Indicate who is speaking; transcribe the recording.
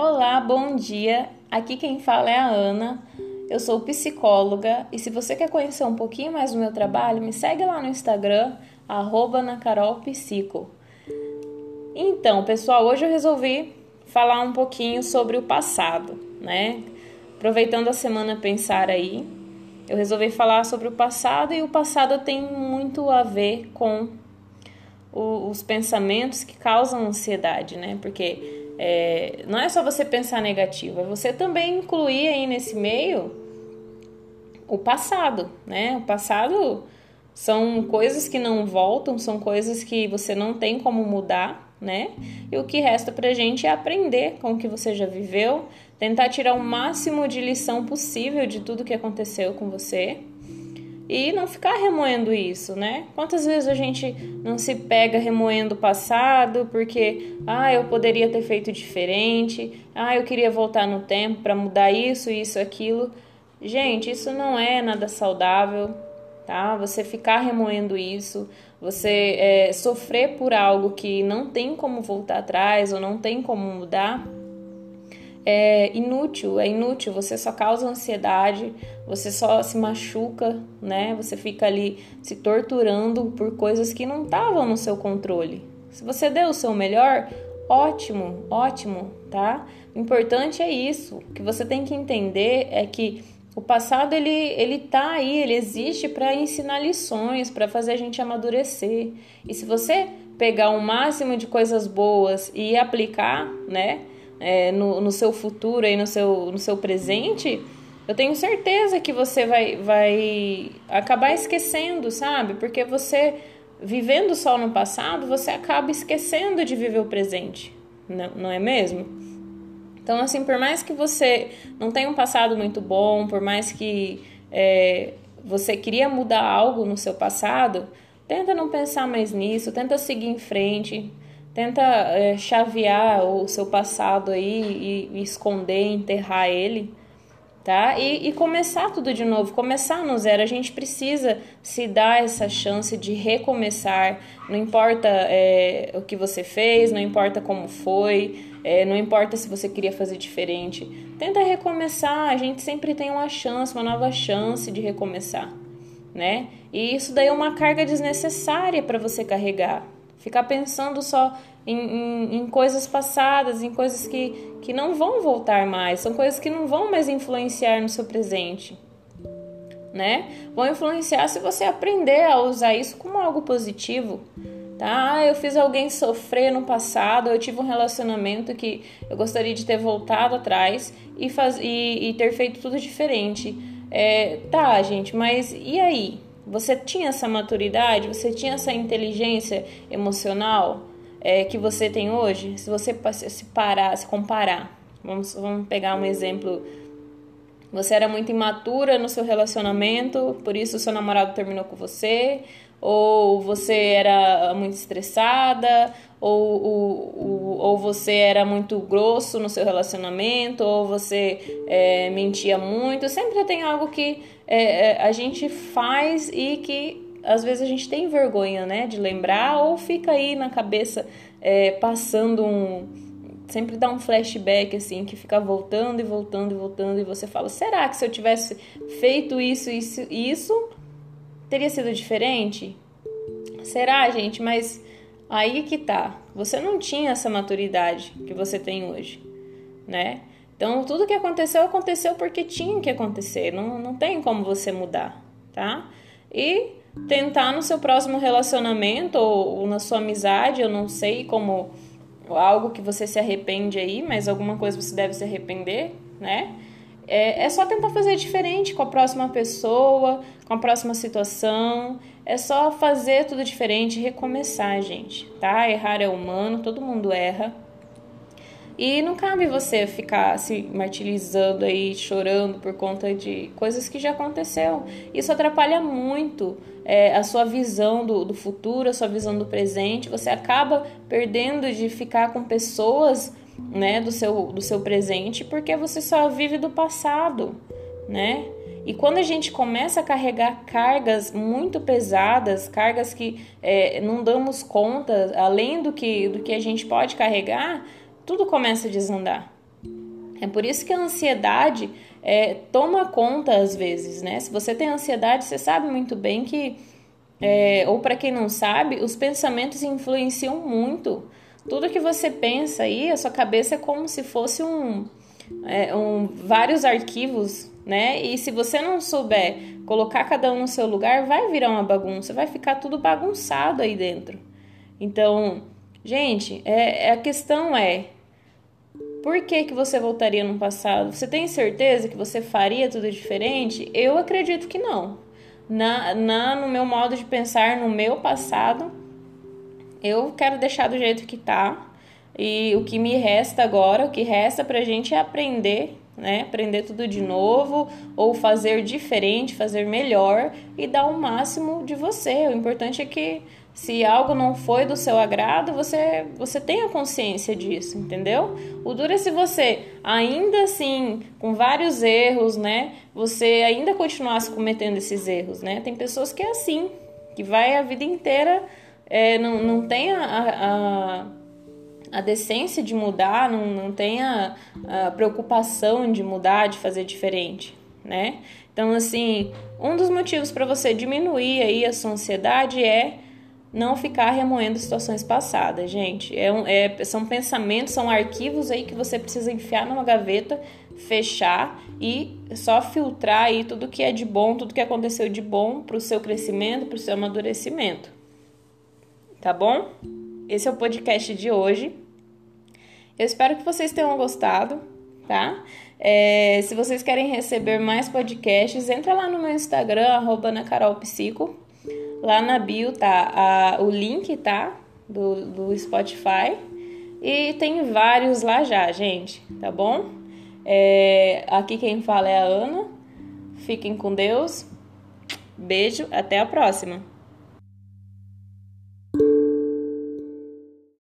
Speaker 1: Olá, bom dia. Aqui quem fala é a Ana. Eu sou psicóloga e se você quer conhecer um pouquinho mais do meu trabalho, me segue lá no Instagram, @nacarolpsico. Então, pessoal, hoje eu resolvi falar um pouquinho sobre o passado, né? Aproveitando a semana pensar aí, eu resolvi falar sobre o passado e o passado tem muito a ver com os pensamentos que causam ansiedade, né? Porque é, não é só você pensar negativo, é você também incluir aí nesse meio o passado, né? O passado são coisas que não voltam, são coisas que você não tem como mudar, né? E o que resta pra gente é aprender com o que você já viveu, tentar tirar o máximo de lição possível de tudo que aconteceu com você e não ficar remoendo isso, né? Quantas vezes a gente não se pega remoendo o passado porque, ah, eu poderia ter feito diferente, ah, eu queria voltar no tempo para mudar isso, isso, aquilo. Gente, isso não é nada saudável, tá? Você ficar remoendo isso, você é, sofrer por algo que não tem como voltar atrás ou não tem como mudar é inútil, é inútil, você só causa ansiedade, você só se machuca, né? Você fica ali se torturando por coisas que não estavam no seu controle. Se você deu o seu melhor, ótimo, ótimo, tá? O importante é isso. O que você tem que entender é que o passado ele ele tá aí, ele existe para ensinar lições, para fazer a gente amadurecer. E se você pegar o máximo de coisas boas e aplicar, né? É, no, no seu futuro e no seu, no seu presente, eu tenho certeza que você vai, vai acabar esquecendo, sabe? Porque você, vivendo só no passado, você acaba esquecendo de viver o presente, não, não é mesmo? Então, assim, por mais que você não tenha um passado muito bom, por mais que é, você queria mudar algo no seu passado, tenta não pensar mais nisso, tenta seguir em frente, Tenta é, chavear o seu passado aí e, e esconder, enterrar ele, tá? E, e, começar tudo de novo, começar no zero. A gente precisa se dar essa chance de recomeçar. Não importa é, o que você fez, não importa como foi, é, não importa se você queria fazer diferente. Tenta recomeçar. A gente sempre tem uma chance, uma nova chance de recomeçar, né? E isso daí é uma carga desnecessária para você carregar. Ficar pensando só em, em, em, coisas passadas, em coisas que, que não vão voltar mais, são coisas que não vão mais influenciar no seu presente. Né? Vão influenciar se você aprender a usar isso como algo positivo. Tá? Ah, eu fiz alguém sofrer no passado, eu tive um relacionamento que eu gostaria de ter voltado atrás e, faz, e, e ter feito tudo diferente. É, tá, gente, mas e aí? Você tinha essa maturidade? Você tinha essa inteligência emocional é, que você tem hoje? Se você se parar, se comparar, vamos, vamos pegar um exemplo. Você era muito imatura no seu relacionamento, por isso seu namorado terminou com você, ou você era muito estressada, ou, ou, ou você era muito grosso no seu relacionamento, ou você é, mentia muito. Sempre tem algo que é, é, a gente faz e que às vezes a gente tem vergonha né, de lembrar, ou fica aí na cabeça é, passando um. Sempre dá um flashback assim, que fica voltando e voltando e voltando, e você fala: será que se eu tivesse feito isso, isso, isso Teria sido diferente? Será, gente? Mas aí que tá. Você não tinha essa maturidade que você tem hoje, né? Então, tudo que aconteceu, aconteceu porque tinha que acontecer. Não, não tem como você mudar, tá? E tentar no seu próximo relacionamento ou, ou na sua amizade, eu não sei como algo que você se arrepende aí, mas alguma coisa você deve se arrepender, né? É, é só tentar fazer diferente com a próxima pessoa, com a próxima situação. É só fazer tudo diferente, recomeçar, gente, tá? Errar é humano, todo mundo erra. E não cabe você ficar se martirizando aí, chorando por conta de coisas que já aconteceu. Isso atrapalha muito é, a sua visão do, do futuro, a sua visão do presente. Você acaba perdendo de ficar com pessoas né, do seu, do seu presente, porque você só vive do passado, né? E quando a gente começa a carregar cargas muito pesadas, cargas que é, não damos conta, além do que, do que a gente pode carregar, tudo começa a desandar, É por isso que a ansiedade é, toma conta às vezes, né? Se você tem ansiedade, você sabe muito bem que, é, ou para quem não sabe, os pensamentos influenciam muito. Tudo que você pensa aí, a sua cabeça é como se fosse um, é, um vários arquivos, né? E se você não souber colocar cada um no seu lugar, vai virar uma bagunça, vai ficar tudo bagunçado aí dentro. Então, gente, é, a questão é por que, que você voltaria no passado? Você tem certeza que você faria tudo diferente? Eu acredito que não. Na, na, no meu modo de pensar, no meu passado, eu quero deixar do jeito que tá. E o que me resta agora, o que resta pra gente é aprender, né? Aprender tudo de novo, ou fazer diferente, fazer melhor e dar o máximo de você. O importante é que se algo não foi do seu agrado, você, você tenha consciência disso, entendeu? O duro é se você, ainda assim, com vários erros, né? Você ainda continuasse cometendo esses erros, né? Tem pessoas que é assim, que vai a vida inteira, é, não, não tem a, a, a decência de mudar, não, não tem a, a preocupação de mudar, de fazer diferente, né? Então, assim, um dos motivos para você diminuir aí a sua ansiedade é não ficar remoendo situações passadas, gente. É, um, é, são pensamentos, são arquivos aí que você precisa enfiar numa gaveta, fechar e só filtrar aí tudo que é de bom, tudo que aconteceu de bom para o seu crescimento, para o seu amadurecimento. Tá bom? Esse é o podcast de hoje. Eu espero que vocês tenham gostado, tá? É, se vocês querem receber mais podcasts, entra lá no meu Instagram, arroba Lá na bio tá a, o link, tá? Do, do Spotify. E tem vários lá já, gente, tá bom? É, aqui quem fala é a Ana. Fiquem com Deus. Beijo, até a próxima.